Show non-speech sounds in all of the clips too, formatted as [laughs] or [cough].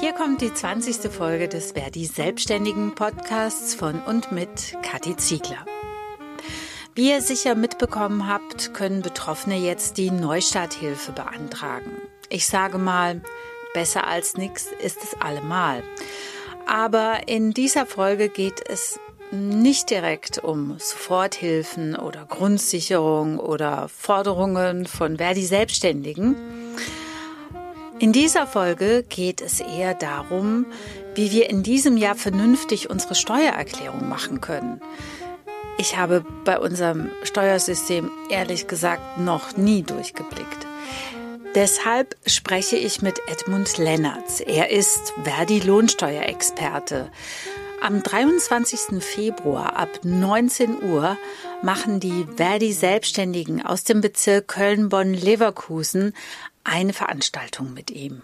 Hier kommt die 20. Folge des Verdi Selbstständigen Podcasts von und mit Kathi Ziegler. Wie ihr sicher mitbekommen habt, können Betroffene jetzt die Neustarthilfe beantragen. Ich sage mal, besser als nichts ist es allemal. Aber in dieser Folge geht es nicht direkt um Soforthilfen oder Grundsicherung oder Forderungen von Verdi Selbstständigen. In dieser Folge geht es eher darum, wie wir in diesem Jahr vernünftig unsere Steuererklärung machen können. Ich habe bei unserem Steuersystem ehrlich gesagt noch nie durchgeblickt. Deshalb spreche ich mit Edmund Lennertz. Er ist Verdi Lohnsteuerexperte. Am 23. Februar ab 19 Uhr machen die Verdi Selbstständigen aus dem Bezirk Köln-Bonn-Leverkusen eine Veranstaltung mit ihm.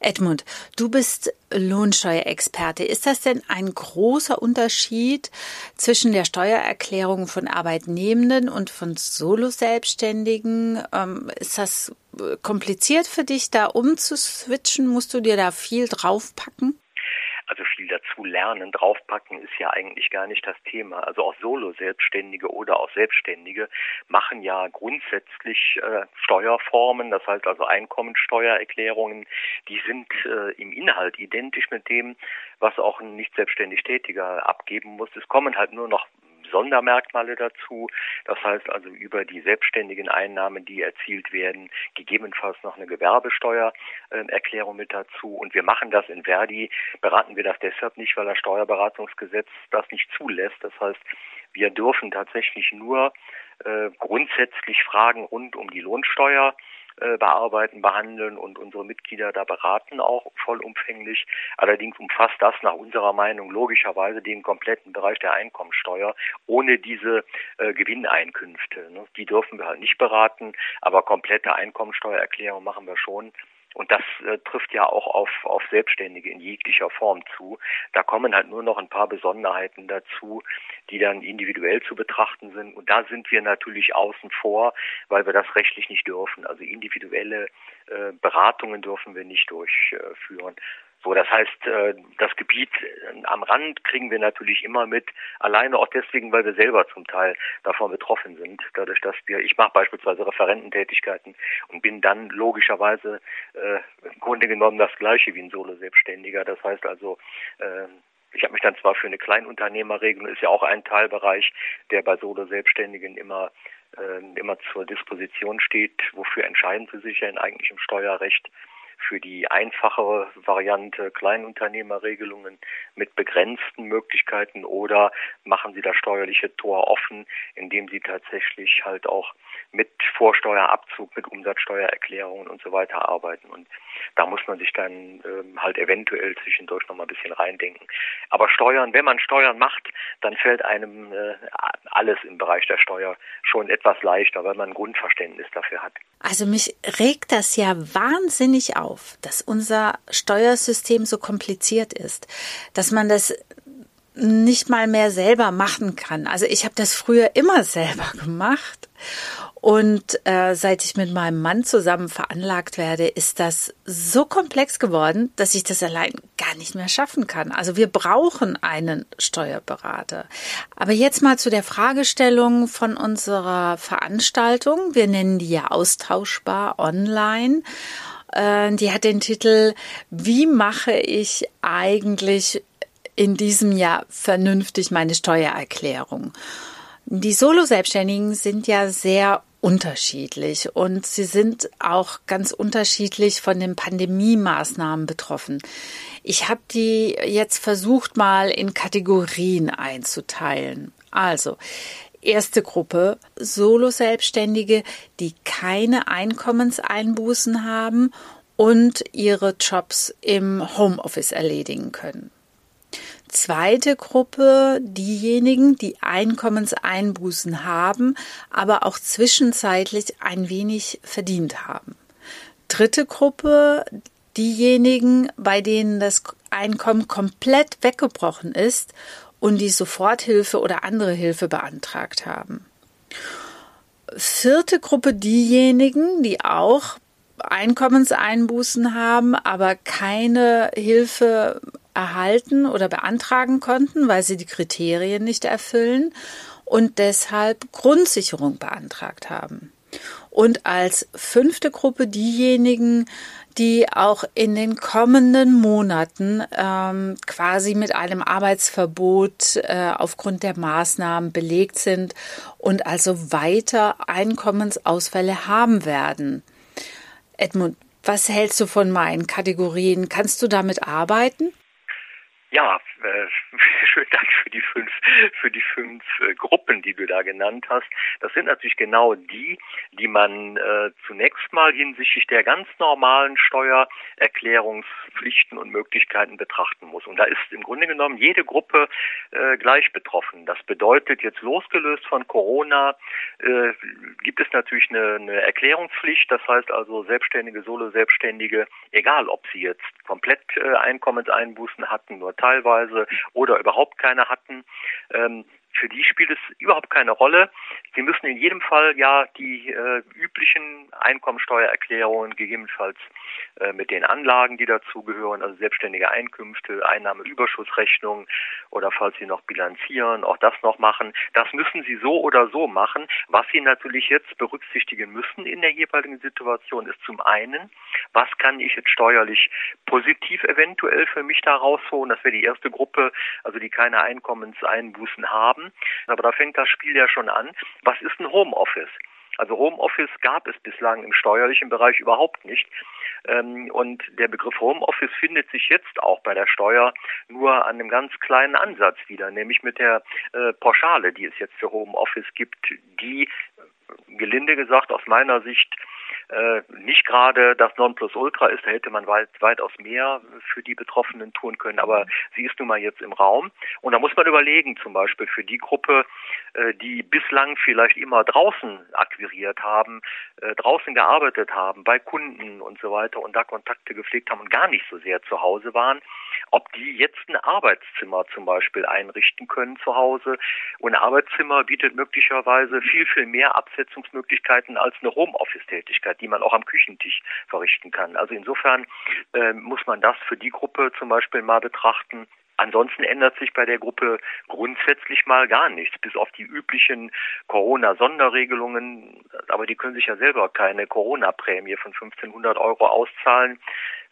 Edmund, du bist Lohnsteuerexperte. Ist das denn ein großer Unterschied zwischen der Steuererklärung von Arbeitnehmenden und von Solo-Selbstständigen? Ähm, ist das kompliziert für dich, da umzuswitchen? Musst du dir da viel draufpacken? Also viel dazu lernen. Draufpacken ist ja eigentlich gar nicht das Thema. Also auch Solo-Selbstständige oder auch Selbstständige machen ja grundsätzlich äh, Steuerformen, das heißt also Einkommensteuererklärungen, die sind äh, im Inhalt identisch mit dem, was auch ein nicht selbstständig Tätiger abgeben muss. Es kommen halt nur noch Sondermerkmale dazu. Das heißt also über die selbstständigen Einnahmen, die erzielt werden, gegebenenfalls noch eine Gewerbesteuererklärung mit dazu. Und wir machen das in Verdi, beraten wir das deshalb nicht, weil das Steuerberatungsgesetz das nicht zulässt. Das heißt, wir dürfen tatsächlich nur äh, grundsätzlich Fragen rund um die Lohnsteuer bearbeiten, behandeln und unsere Mitglieder da beraten auch vollumfänglich. Allerdings umfasst das nach unserer Meinung logischerweise den kompletten Bereich der Einkommensteuer ohne diese äh, Gewinneinkünfte. Ne? Die dürfen wir halt nicht beraten, aber komplette Einkommensteuererklärung machen wir schon. Und das äh, trifft ja auch auf, auf Selbstständige in jeglicher Form zu. Da kommen halt nur noch ein paar Besonderheiten dazu, die dann individuell zu betrachten sind. Und da sind wir natürlich außen vor, weil wir das rechtlich nicht dürfen. Also individuelle äh, Beratungen dürfen wir nicht durchführen. So, das heißt, äh, das Gebiet äh, am Rand kriegen wir natürlich immer mit, alleine auch deswegen, weil wir selber zum Teil davon betroffen sind. Dadurch, dass wir, ich mache beispielsweise Referententätigkeiten und bin dann logischerweise äh, im Grunde genommen das gleiche wie ein Solo-Selbstständiger. Das heißt also, äh, ich habe mich dann zwar für eine Kleinunternehmerregelung, ist ja auch ein Teilbereich, der bei Solo-Selbstständigen immer äh, immer zur Disposition steht. Wofür entscheiden Sie sich denn eigentlich im Steuerrecht? Für die einfachere Variante Kleinunternehmerregelungen mit begrenzten Möglichkeiten oder machen Sie das steuerliche Tor offen, indem Sie tatsächlich halt auch mit Vorsteuerabzug, mit Umsatzsteuererklärungen und so weiter arbeiten. Und da muss man sich dann ähm, halt eventuell zwischendurch noch mal ein bisschen reindenken. Aber Steuern, wenn man Steuern macht, dann fällt einem äh, alles im Bereich der Steuer schon etwas leichter, weil man ein Grundverständnis dafür hat. Also mich regt das ja wahnsinnig auf, dass unser Steuersystem so kompliziert ist, dass man das nicht mal mehr selber machen kann. Also ich habe das früher immer selber gemacht und äh, seit ich mit meinem Mann zusammen veranlagt werde, ist das so komplex geworden, dass ich das allein gar nicht mehr schaffen kann. Also wir brauchen einen Steuerberater. Aber jetzt mal zu der Fragestellung von unserer Veranstaltung. Wir nennen die ja austauschbar online. Äh, die hat den Titel Wie mache ich eigentlich in diesem Jahr vernünftig meine Steuererklärung? Die Solo-Selbstständigen sind ja sehr unterschiedlich und sie sind auch ganz unterschiedlich von den Pandemie-Maßnahmen betroffen. Ich habe die jetzt versucht mal in Kategorien einzuteilen. Also, erste Gruppe Solo-Selbstständige, die keine Einkommenseinbußen haben und ihre Jobs im Homeoffice erledigen können. Zweite Gruppe, diejenigen, die Einkommenseinbußen haben, aber auch zwischenzeitlich ein wenig verdient haben. Dritte Gruppe, diejenigen, bei denen das Einkommen komplett weggebrochen ist und die Soforthilfe oder andere Hilfe beantragt haben. Vierte Gruppe, diejenigen, die auch Einkommenseinbußen haben, aber keine Hilfe erhalten oder beantragen konnten, weil sie die Kriterien nicht erfüllen und deshalb Grundsicherung beantragt haben. Und als fünfte Gruppe diejenigen, die auch in den kommenden Monaten ähm, quasi mit einem Arbeitsverbot äh, aufgrund der Maßnahmen belegt sind und also weiter Einkommensausfälle haben werden. Edmund, was hältst du von meinen Kategorien? Kannst du damit arbeiten? Ja, äh, [laughs] schönen Dank für die fünf, für die fünf äh, Gruppen, die du da genannt hast. Das sind natürlich genau die, die man äh, zunächst mal hinsichtlich der ganz normalen Steuererklärungspflichten und Möglichkeiten betrachten muss. Und da ist im Grunde genommen jede Gruppe äh, gleich betroffen. Das bedeutet, jetzt losgelöst von Corona äh, gibt es natürlich eine, eine Erklärungspflicht. Das heißt also Selbstständige, Solo-Selbstständige, egal ob sie jetzt komplett äh, Einkommenseinbußen hatten, nur teilweise oder überhaupt keine hatten. Ähm, für die spielt es überhaupt keine Rolle. Sie müssen in jedem Fall ja die äh, üblichen Einkommensteuererklärungen, gegebenenfalls äh, mit den Anlagen, die dazugehören, also selbstständige Einkünfte, Einnahmeüberschussrechnung oder falls Sie noch bilanzieren, auch das noch machen. Das müssen Sie so oder so machen. Was Sie natürlich jetzt berücksichtigen müssen in der jeweiligen Situation ist zum einen, was kann ich jetzt steuerlich positiv eventuell für mich da rausholen? Das wäre die erste Gruppe, also die keine Einkommenseinbußen haben. Aber da fängt das Spiel ja schon an. Was ist ein Homeoffice? Also Homeoffice gab es bislang im steuerlichen Bereich überhaupt nicht. Ähm, und der Begriff Homeoffice findet sich jetzt auch bei der Steuer nur an einem ganz kleinen Ansatz wieder, nämlich mit der äh, Pauschale, die es jetzt für Homeoffice gibt, die gelinde gesagt aus meiner Sicht äh, nicht gerade das Nonplusultra ist, da hätte man weit, weitaus mehr für die Betroffenen tun können, aber sie ist nun mal jetzt im Raum. Und da muss man überlegen, zum Beispiel für die Gruppe, äh, die bislang vielleicht immer draußen akquiriert haben, äh, draußen gearbeitet haben, bei Kunden und so weiter und da Kontakte gepflegt haben und gar nicht so sehr zu Hause waren, ob die jetzt ein Arbeitszimmer zum Beispiel einrichten können zu Hause. Und ein Arbeitszimmer bietet möglicherweise viel, viel mehr Absetzungsmöglichkeiten als eine Homeoffice-Tätigkeit, die man auch am Küchentisch verrichten kann. Also insofern äh, muss man das für die Gruppe zum Beispiel mal betrachten. Ansonsten ändert sich bei der Gruppe grundsätzlich mal gar nichts, bis auf die üblichen Corona-Sonderregelungen. Aber die können sich ja selber keine Corona-Prämie von 1500 Euro auszahlen.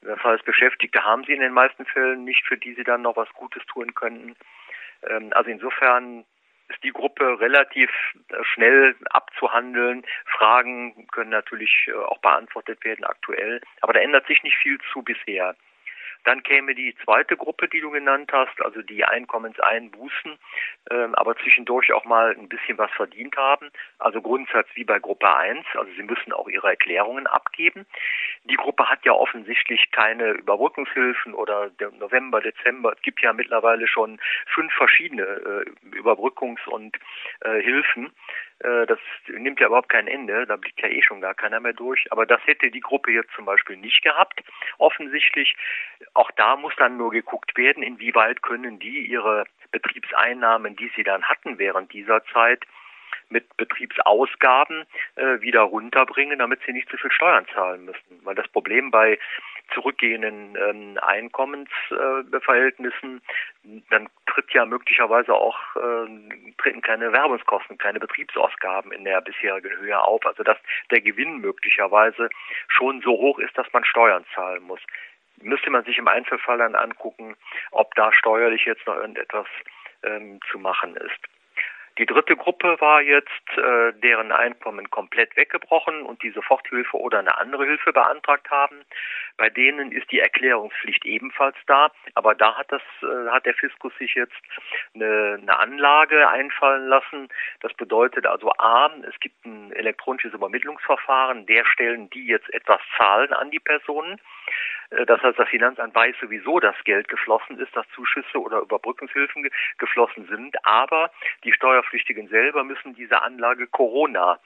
Das heißt, Beschäftigte haben sie in den meisten Fällen nicht, für die sie dann noch was Gutes tun könnten. Ähm, also insofern ist die Gruppe relativ äh, schnell abzuhandeln. Fragen können natürlich äh, auch beantwortet werden aktuell, aber da ändert sich nicht viel zu bisher. Dann käme die zweite Gruppe, die du genannt hast, also die Einkommenseinbußen, ähm, aber zwischendurch auch mal ein bisschen was verdient haben. Also Grundsatz wie bei Gruppe 1, also sie müssen auch ihre Erklärungen abgeben. Die Gruppe hat ja offensichtlich keine Überbrückungshilfen oder November, Dezember. Es gibt ja mittlerweile schon fünf verschiedene äh, Überbrückungs- und äh, Hilfen. Äh, das nimmt ja überhaupt kein Ende, da blickt ja eh schon gar keiner mehr durch. Aber das hätte die Gruppe jetzt zum Beispiel nicht gehabt, offensichtlich. Auch da muss dann nur geguckt werden, inwieweit können die ihre Betriebseinnahmen, die sie dann hatten während dieser Zeit, mit Betriebsausgaben äh, wieder runterbringen, damit sie nicht zu viel Steuern zahlen müssen. Weil das Problem bei zurückgehenden ähm, Einkommensverhältnissen, äh, dann tritt ja möglicherweise auch äh, treten keine Werbungskosten, keine Betriebsausgaben in der bisherigen Höhe auf. Also dass der Gewinn möglicherweise schon so hoch ist, dass man Steuern zahlen muss. Müsste man sich im Einzelfall dann angucken, ob da steuerlich jetzt noch irgendetwas ähm, zu machen ist. Die dritte Gruppe war jetzt, äh, deren Einkommen komplett weggebrochen und die Soforthilfe oder eine andere Hilfe beantragt haben. Bei denen ist die Erklärungspflicht ebenfalls da, aber da hat das äh, hat der Fiskus sich jetzt eine, eine Anlage einfallen lassen. Das bedeutet also a, es gibt ein elektronisches Übermittlungsverfahren, der stellen die jetzt etwas zahlen an die Personen. Äh, das heißt, das Finanzamt weiß sowieso, dass Geld geflossen ist, dass Zuschüsse oder Überbrückungshilfen geflossen sind, aber die Steuerpflichtigen selber müssen diese Anlage Corona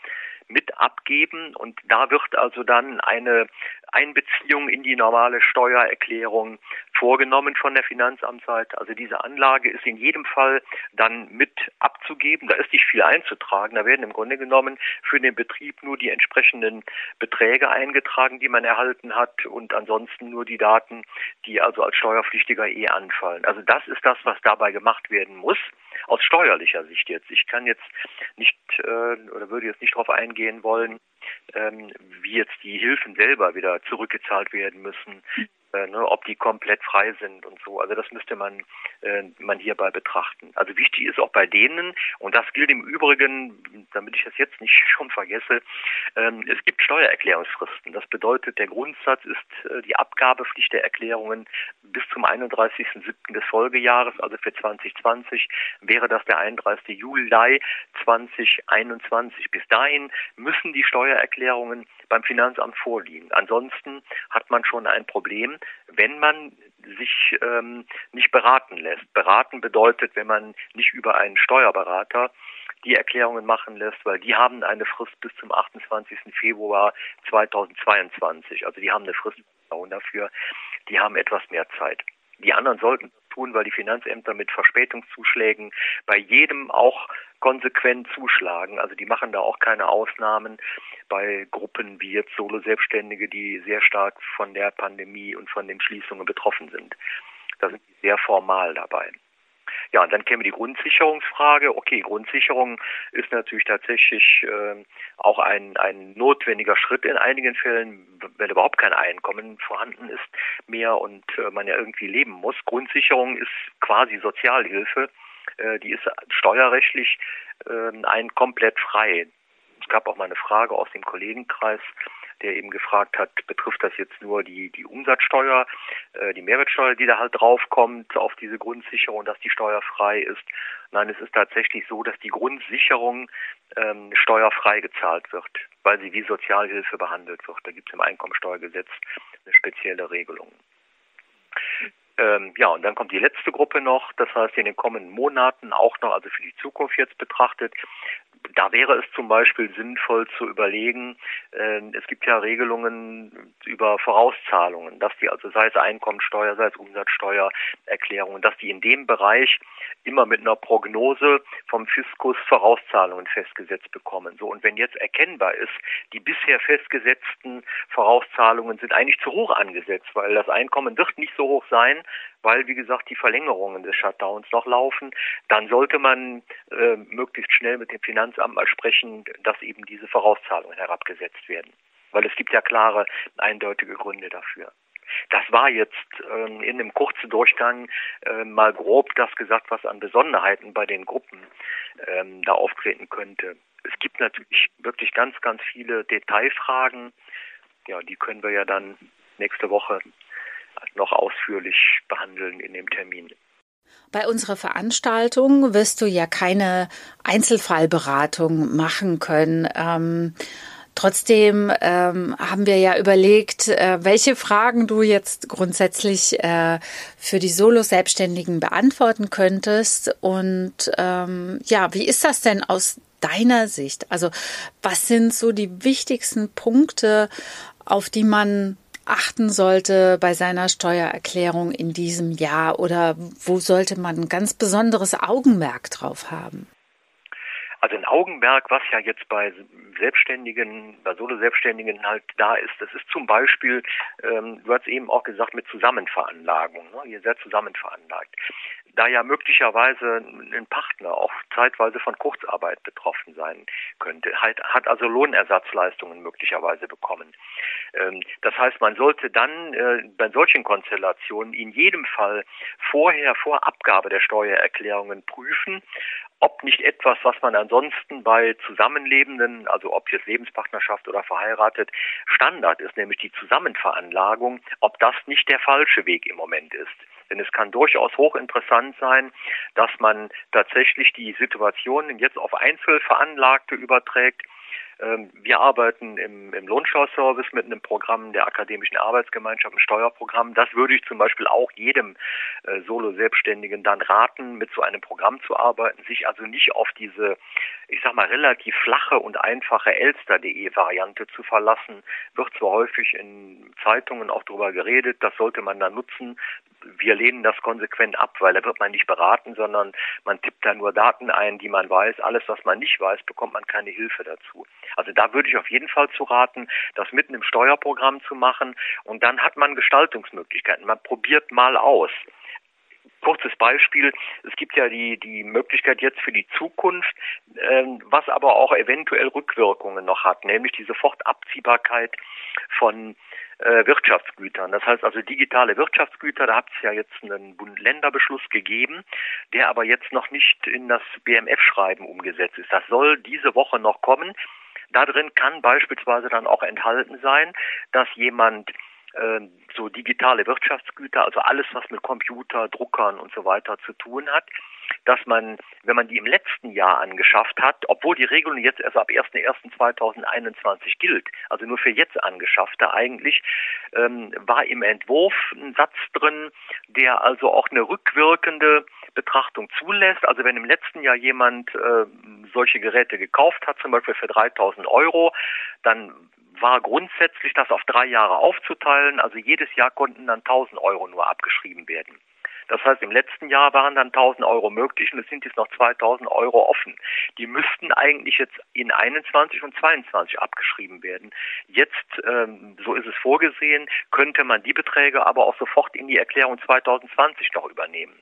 mit abgeben. Und da wird also dann eine Einbeziehung in die normale Steuererklärung vorgenommen von der Finanzamtsseite. Also diese Anlage ist in jedem Fall dann mit abzugeben. Da ist nicht viel einzutragen. Da werden im Grunde genommen für den Betrieb nur die entsprechenden Beträge eingetragen, die man erhalten hat und ansonsten nur die Daten, die also als Steuerpflichtiger eh anfallen. Also das ist das, was dabei gemacht werden muss aus steuerlicher Sicht jetzt. Ich kann jetzt nicht äh, oder würde jetzt nicht darauf eingehen wollen, ähm, wie jetzt die Hilfen selber wieder zurückgezahlt werden müssen, äh, ne, ob die komplett frei sind und so. Also das müsste man, äh, man hierbei betrachten. Also wichtig ist auch bei denen, und das gilt im Übrigen, damit ich das jetzt nicht [laughs] schon vergesse, ähm, es gibt Steuererklärungsfristen. Das bedeutet, der Grundsatz ist äh, die Abgabepflicht der Erklärungen bis zum 31.07. des Folgejahres, also für 2020 wäre das der 31. Juli 2021. Bis dahin müssen die Steuererklärungen beim Finanzamt vorliegen. Ansonsten hat man schon ein Problem, wenn man sich ähm, nicht beraten lässt. Beraten bedeutet, wenn man nicht über einen Steuerberater die Erklärungen machen lässt, weil die haben eine Frist bis zum 28. Februar 2022. Also die haben eine Frist dafür, die haben etwas mehr Zeit. Die anderen sollten tun, weil die Finanzämter mit Verspätungszuschlägen bei jedem auch konsequent zuschlagen. Also die machen da auch keine Ausnahmen bei Gruppen wie jetzt Solo-Selbstständige, die sehr stark von der Pandemie und von den Schließungen betroffen sind. Da sind die sehr formal dabei. Ja, und dann käme die Grundsicherungsfrage. Okay, Grundsicherung ist natürlich tatsächlich äh, auch ein, ein notwendiger Schritt in einigen Fällen, wenn überhaupt kein Einkommen vorhanden ist mehr und äh, man ja irgendwie leben muss. Grundsicherung ist quasi Sozialhilfe. Äh, die ist steuerrechtlich äh, ein komplett frei. Es gab auch mal eine Frage aus dem Kollegenkreis, der eben gefragt hat, betrifft das jetzt nur die, die Umsatzsteuer, äh, die Mehrwertsteuer, die da halt draufkommt auf diese Grundsicherung, dass die steuerfrei ist. Nein, es ist tatsächlich so, dass die Grundsicherung ähm, steuerfrei gezahlt wird, weil sie wie Sozialhilfe behandelt wird. Da gibt es im Einkommensteuergesetz eine spezielle Regelung. Ähm, ja, und dann kommt die letzte Gruppe noch, das heißt in den kommenden Monaten auch noch, also für die Zukunft jetzt betrachtet, da wäre es zum Beispiel sinnvoll zu überlegen, äh, es gibt ja Regelungen über Vorauszahlungen, dass die also sei es Einkommensteuer, sei es Umsatzsteuererklärungen, dass die in dem Bereich immer mit einer Prognose vom Fiskus Vorauszahlungen festgesetzt bekommen. So und wenn jetzt erkennbar ist, die bisher festgesetzten Vorauszahlungen sind eigentlich zu hoch angesetzt, weil das Einkommen wird nicht so hoch sein, weil, wie gesagt, die Verlängerungen des Shutdowns noch laufen, dann sollte man äh, möglichst schnell mit dem Finanzamt mal sprechen, dass eben diese Vorauszahlungen herabgesetzt werden. Weil es gibt ja klare, eindeutige Gründe dafür. Das war jetzt ähm, in einem kurzen Durchgang äh, mal grob das gesagt, was an Besonderheiten bei den Gruppen ähm, da auftreten könnte. Es gibt natürlich wirklich ganz, ganz viele Detailfragen. Ja, die können wir ja dann nächste Woche noch ausführlich behandeln in dem Termin. Bei unserer Veranstaltung wirst du ja keine Einzelfallberatung machen können. Ähm, trotzdem ähm, haben wir ja überlegt, äh, welche Fragen du jetzt grundsätzlich äh, für die Solo-Selbstständigen beantworten könntest. Und ähm, ja, wie ist das denn aus deiner Sicht? Also was sind so die wichtigsten Punkte, auf die man achten sollte bei seiner Steuererklärung in diesem Jahr oder wo sollte man ein ganz besonderes Augenmerk drauf haben? Also ein Augenmerk, was ja jetzt bei Selbstständigen, bei Solo-Selbstständigen halt da ist, das ist zum Beispiel, ähm, du hast eben auch gesagt, mit Zusammenveranlagung. Ne? Ihr seid zusammenveranlagt da ja möglicherweise ein Partner auch zeitweise von Kurzarbeit betroffen sein könnte, hat, hat also Lohnersatzleistungen möglicherweise bekommen. Ähm, das heißt, man sollte dann äh, bei solchen Konstellationen in jedem Fall vorher, vor Abgabe der Steuererklärungen prüfen, ob nicht etwas, was man ansonsten bei Zusammenlebenden, also ob jetzt Lebenspartnerschaft oder verheiratet, Standard ist, nämlich die Zusammenveranlagung, ob das nicht der falsche Weg im Moment ist. Denn es kann durchaus hochinteressant sein, dass man tatsächlich die Situationen jetzt auf Einzelveranlagte überträgt wir arbeiten im, im Lohnsteuerservice mit einem Programm der akademischen Arbeitsgemeinschaft, ein Steuerprogramm. Das würde ich zum Beispiel auch jedem äh, Solo-Selbstständigen dann raten, mit so einem Programm zu arbeiten, sich also nicht auf diese ich sag mal, relativ flache und einfache Elster.de Variante zu verlassen, wird zwar häufig in Zeitungen auch darüber geredet, das sollte man da nutzen. Wir lehnen das konsequent ab, weil da wird man nicht beraten, sondern man tippt da nur Daten ein, die man weiß. Alles, was man nicht weiß, bekommt man keine Hilfe dazu. Also da würde ich auf jeden Fall zu raten, das mitten im Steuerprogramm zu machen und dann hat man Gestaltungsmöglichkeiten. Man probiert mal aus. Kurzes Beispiel, es gibt ja die, die Möglichkeit jetzt für die Zukunft, ähm, was aber auch eventuell Rückwirkungen noch hat, nämlich die Sofortabziehbarkeit von äh, Wirtschaftsgütern. Das heißt also digitale Wirtschaftsgüter, da hat es ja jetzt einen Bund-Länder-Beschluss gegeben, der aber jetzt noch nicht in das BMF-Schreiben umgesetzt ist. Das soll diese Woche noch kommen. Da drin kann beispielsweise dann auch enthalten sein, dass jemand so digitale Wirtschaftsgüter, also alles, was mit Computer, Druckern und so weiter zu tun hat, dass man, wenn man die im letzten Jahr angeschafft hat, obwohl die Regelung jetzt erst ab 1.1.2021 gilt, also nur für jetzt angeschaffte eigentlich, ähm, war im Entwurf ein Satz drin, der also auch eine rückwirkende Betrachtung zulässt. Also wenn im letzten Jahr jemand äh, solche Geräte gekauft hat, zum Beispiel für 3000 Euro, dann war grundsätzlich das auf drei Jahre aufzuteilen. Also jedes Jahr konnten dann 1000 Euro nur abgeschrieben werden. Das heißt, im letzten Jahr waren dann 1000 Euro möglich und es sind jetzt noch 2000 Euro offen. Die müssten eigentlich jetzt in 21 und 22 abgeschrieben werden. Jetzt, ähm, so ist es vorgesehen, könnte man die Beträge aber auch sofort in die Erklärung 2020 noch übernehmen.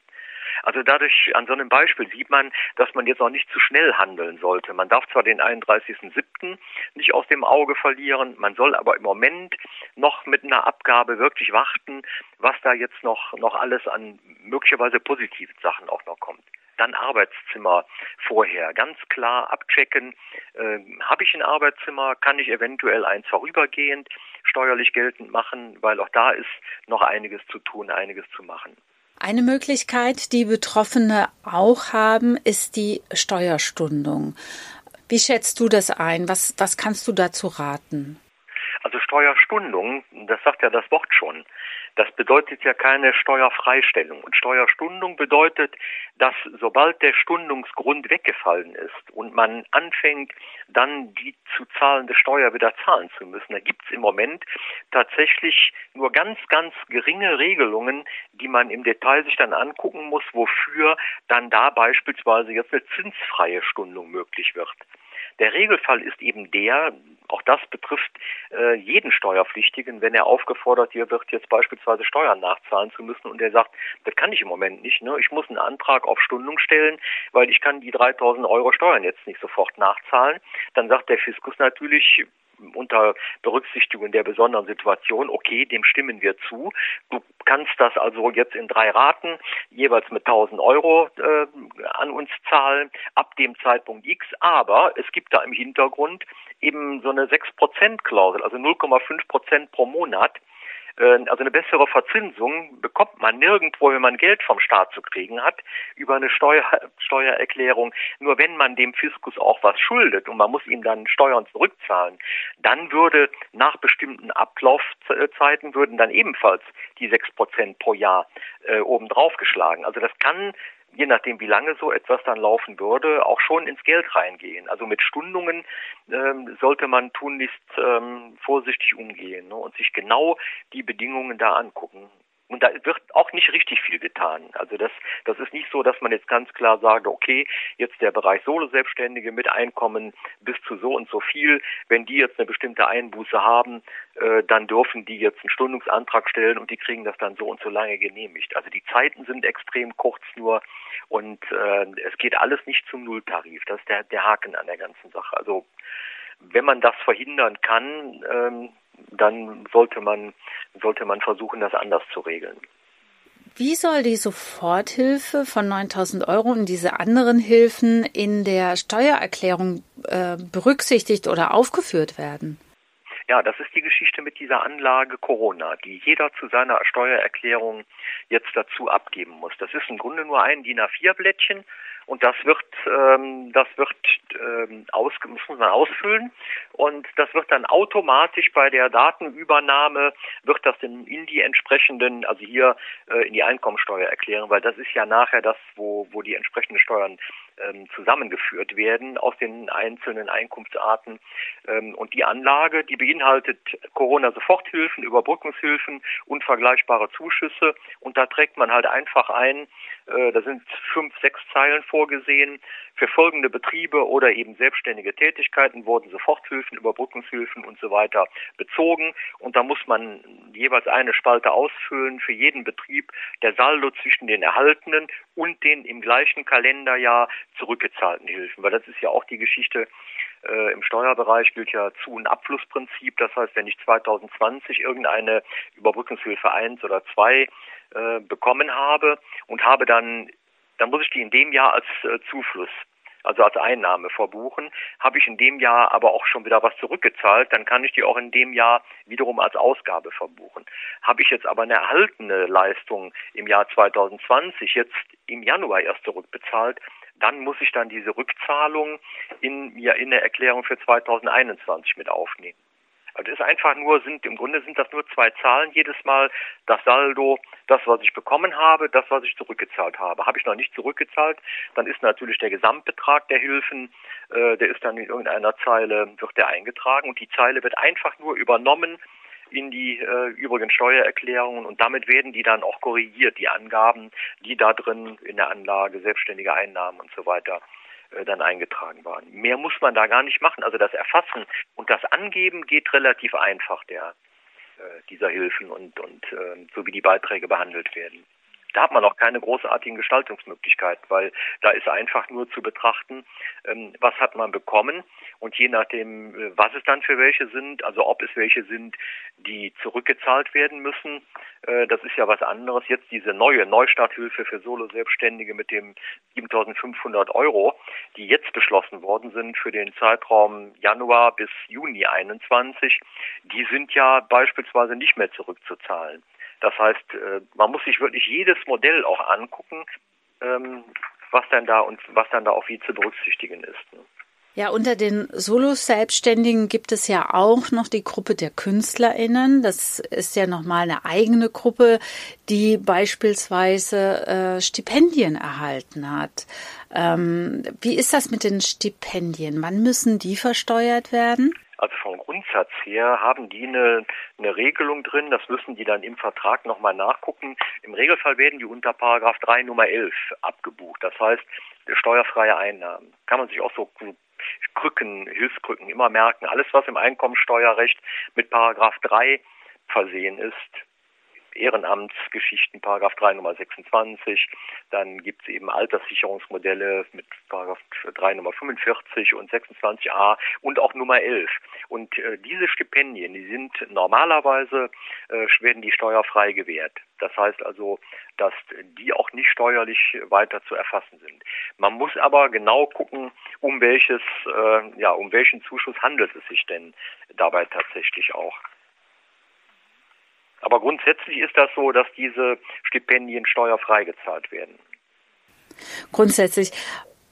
Also dadurch, an so einem Beispiel sieht man, dass man jetzt auch nicht zu schnell handeln sollte. Man darf zwar den 31.07. nicht aus dem Auge verlieren, man soll aber im Moment noch mit einer Abgabe wirklich warten, was da jetzt noch, noch alles an möglicherweise positiven Sachen auch noch kommt dann Arbeitszimmer vorher ganz klar abchecken. Äh, Habe ich ein Arbeitszimmer? Kann ich eventuell eins vorübergehend steuerlich geltend machen? Weil auch da ist noch einiges zu tun, einiges zu machen. Eine Möglichkeit, die Betroffene auch haben, ist die Steuerstundung. Wie schätzt du das ein? Was, was kannst du dazu raten? Also Steuerstundung, das sagt ja das Wort schon. Das bedeutet ja keine Steuerfreistellung. Und Steuerstundung bedeutet, dass sobald der Stundungsgrund weggefallen ist und man anfängt, dann die zu zahlende Steuer wieder zahlen zu müssen, da gibt es im Moment tatsächlich nur ganz, ganz geringe Regelungen, die man im Detail sich dann angucken muss, wofür dann da beispielsweise jetzt eine zinsfreie Stundung möglich wird. Der Regelfall ist eben der, auch das betrifft äh, jeden Steuerpflichtigen, wenn er aufgefordert wird, jetzt beispielsweise Steuern nachzahlen zu müssen und er sagt, das kann ich im Moment nicht, ne? ich muss einen Antrag auf Stundung stellen, weil ich kann die 3000 Euro Steuern jetzt nicht sofort nachzahlen, dann sagt der Fiskus natürlich, unter Berücksichtigung der besonderen Situation, okay, dem stimmen wir zu. Du kannst das also jetzt in drei Raten jeweils mit 1000 Euro äh, an uns zahlen ab dem Zeitpunkt X. Aber es gibt da im Hintergrund eben so eine 6% Klausel, also 0,5 Prozent pro Monat also eine bessere Verzinsung bekommt man nirgendwo, wenn man Geld vom Staat zu kriegen hat, über eine Steuer, [laughs] Steuererklärung. Nur wenn man dem Fiskus auch was schuldet und man muss ihm dann Steuern zurückzahlen, dann würde nach bestimmten Ablaufzeiten würden dann ebenfalls die sechs Prozent pro Jahr äh, obendrauf geschlagen. Also das kann je nachdem, wie lange so etwas dann laufen würde, auch schon ins Geld reingehen. Also mit Stundungen ähm, sollte man tunlichst ähm, vorsichtig umgehen ne, und sich genau die Bedingungen da angucken. Und da wird auch nicht richtig viel getan. Also das, das ist nicht so, dass man jetzt ganz klar sagt, okay, jetzt der Bereich Solo-Selbstständige mit Einkommen bis zu so und so viel, wenn die jetzt eine bestimmte Einbuße haben, äh, dann dürfen die jetzt einen Stundungsantrag stellen und die kriegen das dann so und so lange genehmigt. Also die Zeiten sind extrem kurz nur und äh, es geht alles nicht zum Nulltarif. Das ist der, der Haken an der ganzen Sache. Also wenn man das verhindern kann, ähm, dann sollte man, sollte man versuchen, das anders zu regeln. Wie soll die Soforthilfe von 9000 Euro und diese anderen Hilfen in der Steuererklärung äh, berücksichtigt oder aufgeführt werden? Ja, das ist die Geschichte mit dieser Anlage Corona, die jeder zu seiner Steuererklärung jetzt dazu abgeben muss. Das ist im Grunde nur ein DIN A4-Blättchen und das wird, ähm, das wird ähm, aus, muss man ausfüllen. Und das wird dann automatisch bei der Datenübernahme wird das in, in die entsprechenden, also hier äh, in die Einkommensteuer erklären, weil das ist ja nachher das, wo, wo die entsprechenden Steuern ähm, zusammengeführt werden aus den einzelnen Einkunftsarten. Ähm, und die Anlage, die beinhaltet Corona-Soforthilfen, Überbrückungshilfen und vergleichbare Zuschüsse. Und da trägt man halt einfach ein, äh, da sind fünf, sechs Zeilen vorgesehen. Für folgende Betriebe oder eben selbstständige Tätigkeiten wurden Soforthilfen, Überbrückungshilfen und so weiter bezogen. Und da muss man jeweils eine Spalte ausfüllen für jeden Betrieb der Saldo zwischen den erhaltenen und den im gleichen Kalenderjahr zurückgezahlten Hilfen. Weil das ist ja auch die Geschichte, äh, Im Steuerbereich gilt ja Zu- und Abflussprinzip. Das heißt, wenn ich 2020 irgendeine Überbrückungshilfe 1 oder 2 äh, bekommen habe und habe dann, dann muss ich die in dem Jahr als äh, Zufluss also als Einnahme verbuchen. Habe ich in dem Jahr aber auch schon wieder was zurückgezahlt, dann kann ich die auch in dem Jahr wiederum als Ausgabe verbuchen. Habe ich jetzt aber eine erhaltene Leistung im Jahr 2020 jetzt im Januar erst zurückbezahlt, dann muss ich dann diese Rückzahlung in, ja, in der Erklärung für 2021 mit aufnehmen. Also ist einfach nur, sind, im Grunde sind das nur zwei Zahlen jedes Mal. Das Saldo, das, was ich bekommen habe, das, was ich zurückgezahlt habe. Habe ich noch nicht zurückgezahlt, dann ist natürlich der Gesamtbetrag der Hilfen, äh, der ist dann in irgendeiner Zeile, wird der eingetragen und die Zeile wird einfach nur übernommen in die äh, übrigen Steuererklärungen und damit werden die dann auch korrigiert, die Angaben, die da drin in der Anlage, selbstständige Einnahmen und so weiter äh, dann eingetragen waren. Mehr muss man da gar nicht machen. Also das Erfassen und das Angeben geht relativ einfach der äh, dieser Hilfen und und äh, so wie die Beiträge behandelt werden. Da hat man auch keine großartigen Gestaltungsmöglichkeiten, weil da ist einfach nur zu betrachten, ähm, was hat man bekommen und je nachdem, äh, was es dann für welche sind, also ob es welche sind, die zurückgezahlt werden müssen, äh, das ist ja was anderes. Jetzt diese neue Neustarthilfe für Solo-Selbstständige mit dem 7.500 Euro, die jetzt beschlossen worden sind für den Zeitraum Januar bis Juni 21, die sind ja beispielsweise nicht mehr zurückzuzahlen. Das heißt, äh, man muss sich wirklich jedes Modell auch angucken, ähm, was dann da und was dann da auch wie zu berücksichtigen ist. Ne? Ja, unter den Solo-Selbstständigen gibt es ja auch noch die Gruppe der KünstlerInnen. Das ist ja nochmal eine eigene Gruppe, die beispielsweise äh, Stipendien erhalten hat. Ähm, wie ist das mit den Stipendien? Wann müssen die versteuert werden? Also vom Grundsatz her haben die eine, eine Regelung drin, das müssen die dann im Vertrag nochmal nachgucken. Im Regelfall werden die unter Paragraph 3 Nummer 11 abgebucht. Das heißt, steuerfreie Einnahmen. Kann man sich auch so Krücken, Hilfskrücken immer merken. Alles, was im Einkommensteuerrecht mit Paragraph 3 versehen ist, Ehrenamtsgeschichten, Paragraph 3 Nummer 26. Dann gibt es eben Alterssicherungsmodelle mit Paragraph 3 Nummer 45 und 26a und auch Nummer 11. Und äh, diese Stipendien, die sind normalerweise, äh, werden die steuerfrei gewährt. Das heißt also, dass die auch nicht steuerlich weiter zu erfassen sind. Man muss aber genau gucken, um welches, äh, ja, um welchen Zuschuss handelt es sich denn dabei tatsächlich auch. Aber grundsätzlich ist das so, dass diese Stipendien steuerfrei gezahlt werden. Grundsätzlich.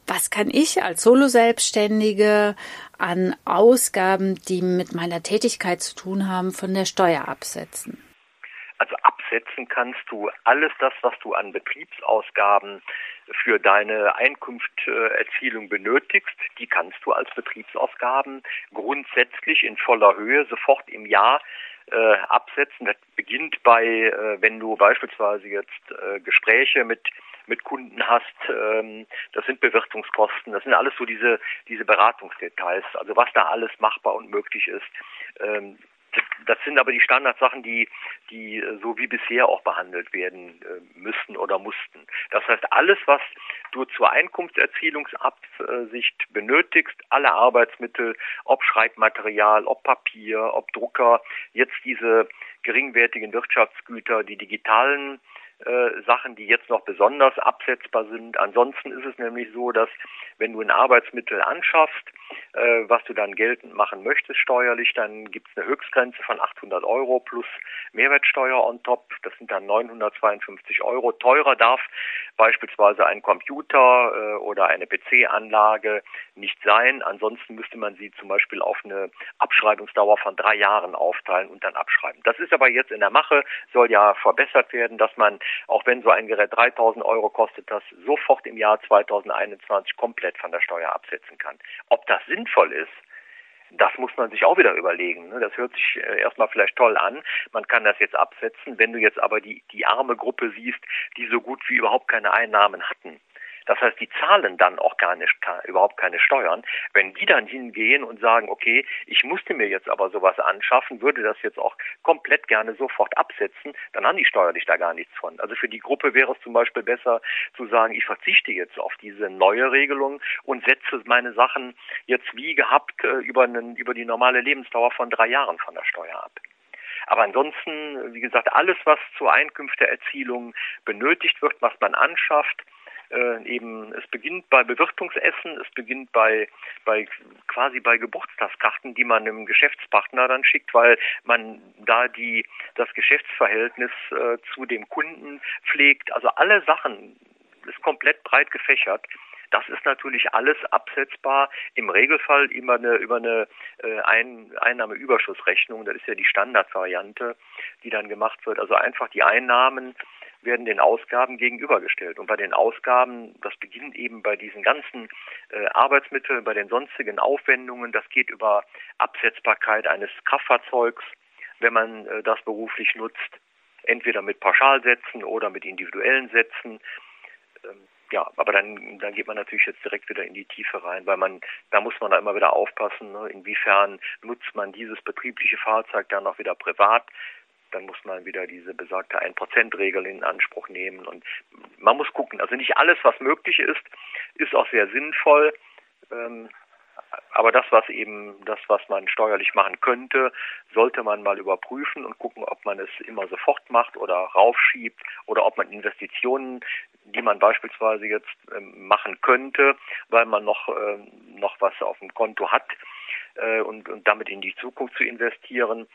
Was kann ich als Solo-Selbstständige an Ausgaben, die mit meiner Tätigkeit zu tun haben, von der Steuer absetzen? Also absetzen kannst du alles das, was du an Betriebsausgaben für deine Einkunftserzielung benötigst, die kannst du als Betriebsausgaben grundsätzlich in voller Höhe sofort im Jahr äh, absetzen. Das beginnt bei, äh, wenn du beispielsweise jetzt äh, Gespräche mit mit Kunden hast, ähm, das sind Bewirtungskosten, das sind alles so diese diese Beratungsdetails, also was da alles machbar und möglich ist. Ähm, das sind aber die Standardsachen, die, die äh, so wie bisher auch behandelt werden äh, müssen oder mussten. Das heißt, alles, was du zur Einkunftserzielungsabsicht benötigst, alle Arbeitsmittel, ob Schreibmaterial, ob Papier, ob Drucker, jetzt diese geringwertigen Wirtschaftsgüter, die digitalen äh, Sachen, die jetzt noch besonders absetzbar sind. Ansonsten ist es nämlich so, dass wenn du ein Arbeitsmittel anschaffst, äh, was du dann geltend machen möchtest steuerlich, dann gibt es eine Höchstgrenze von 800 Euro plus Mehrwertsteuer on top. Das sind dann 952 Euro. Teurer darf beispielsweise ein Computer äh, oder eine PC-Anlage nicht sein. Ansonsten müsste man sie zum Beispiel auf eine Abschreibungsdauer von drei Jahren aufteilen und dann abschreiben. Das ist aber jetzt in der Mache, soll ja verbessert werden, dass man auch wenn so ein Gerät 3000 Euro kostet, das sofort im Jahr 2021 komplett von der Steuer absetzen kann. Ob das sinnvoll ist, das muss man sich auch wieder überlegen. Ne? Das hört sich äh, erstmal vielleicht toll an. Man kann das jetzt absetzen. Wenn du jetzt aber die, die arme Gruppe siehst, die so gut wie überhaupt keine Einnahmen hatten, das heißt, die zahlen dann auch gar nicht, überhaupt keine Steuern. Wenn die dann hingehen und sagen, okay, ich musste mir jetzt aber sowas anschaffen, würde das jetzt auch komplett gerne sofort absetzen, dann haben die steuerlich da gar nichts von. Also für die Gruppe wäre es zum Beispiel besser zu sagen, ich verzichte jetzt auf diese neue Regelung und setze meine Sachen jetzt wie gehabt äh, über, einen, über die normale Lebensdauer von drei Jahren von der Steuer ab. Aber ansonsten, wie gesagt, alles, was zur Einkünfteerzielung benötigt wird, was man anschafft, äh, eben, es beginnt bei Bewirtungsessen, es beginnt bei, bei quasi bei Geburtstagskarten, die man einem Geschäftspartner dann schickt, weil man da die das Geschäftsverhältnis äh, zu dem Kunden pflegt. Also alle Sachen ist komplett breit gefächert. Das ist natürlich alles absetzbar, im Regelfall immer eine, über eine äh, Ein Einnahmeüberschussrechnung. Das ist ja die Standardvariante, die dann gemacht wird. Also einfach die Einnahmen werden den Ausgaben gegenübergestellt. Und bei den Ausgaben, das beginnt eben bei diesen ganzen äh, Arbeitsmitteln, bei den sonstigen Aufwendungen, das geht über Absetzbarkeit eines Kraftfahrzeugs, wenn man äh, das beruflich nutzt, entweder mit Pauschalsätzen oder mit individuellen Sätzen. Ähm, ja, aber dann, dann geht man natürlich jetzt direkt wieder in die Tiefe rein, weil man, da muss man da immer wieder aufpassen, ne, inwiefern nutzt man dieses betriebliche Fahrzeug dann auch wieder privat dann muss man wieder diese besagte 1%-Regel in Anspruch nehmen. Und man muss gucken. Also nicht alles, was möglich ist, ist auch sehr sinnvoll. Ähm, aber das, was eben, das, was man steuerlich machen könnte, sollte man mal überprüfen und gucken, ob man es immer sofort macht oder raufschiebt oder ob man Investitionen, die man beispielsweise jetzt ähm, machen könnte, weil man noch, äh, noch was auf dem Konto hat, äh, und, und damit in die Zukunft zu investieren,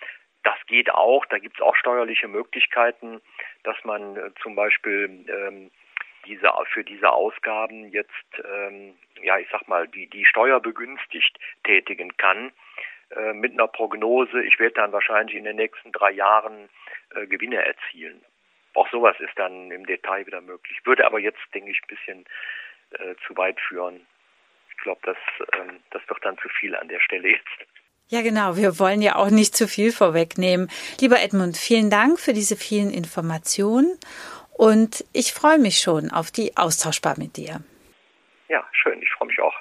das geht auch, da gibt es auch steuerliche Möglichkeiten, dass man äh, zum Beispiel ähm, diese, für diese Ausgaben jetzt, ähm, ja, ich sag mal, die, die Steuer begünstigt tätigen kann äh, mit einer Prognose, ich werde dann wahrscheinlich in den nächsten drei Jahren äh, Gewinne erzielen. Auch sowas ist dann im Detail wieder möglich. Würde aber jetzt, denke ich, ein bisschen äh, zu weit führen. Ich glaube, das, ähm, das wird dann zu viel an der Stelle jetzt. Ja, genau. Wir wollen ja auch nicht zu viel vorwegnehmen. Lieber Edmund, vielen Dank für diese vielen Informationen und ich freue mich schon auf die Austauschbar mit dir. Ja, schön. Ich freue mich auch.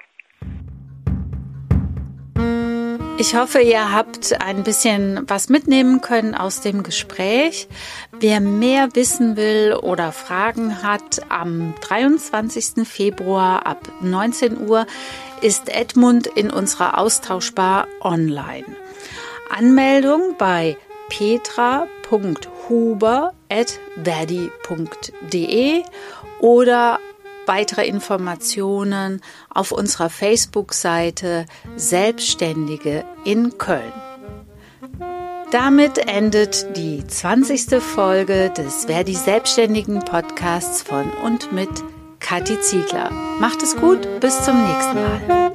Ich hoffe, ihr habt ein bisschen was mitnehmen können aus dem Gespräch. Wer mehr wissen will oder Fragen hat, am 23. Februar ab 19 Uhr ist Edmund in unserer Austauschbar online. Anmeldung bei petra.huber.verdi.de oder weitere Informationen auf unserer Facebook-Seite Selbstständige in Köln. Damit endet die 20. Folge des Verdi Selbstständigen Podcasts von und mit Kathi Ziegler. Macht es gut, bis zum nächsten Mal.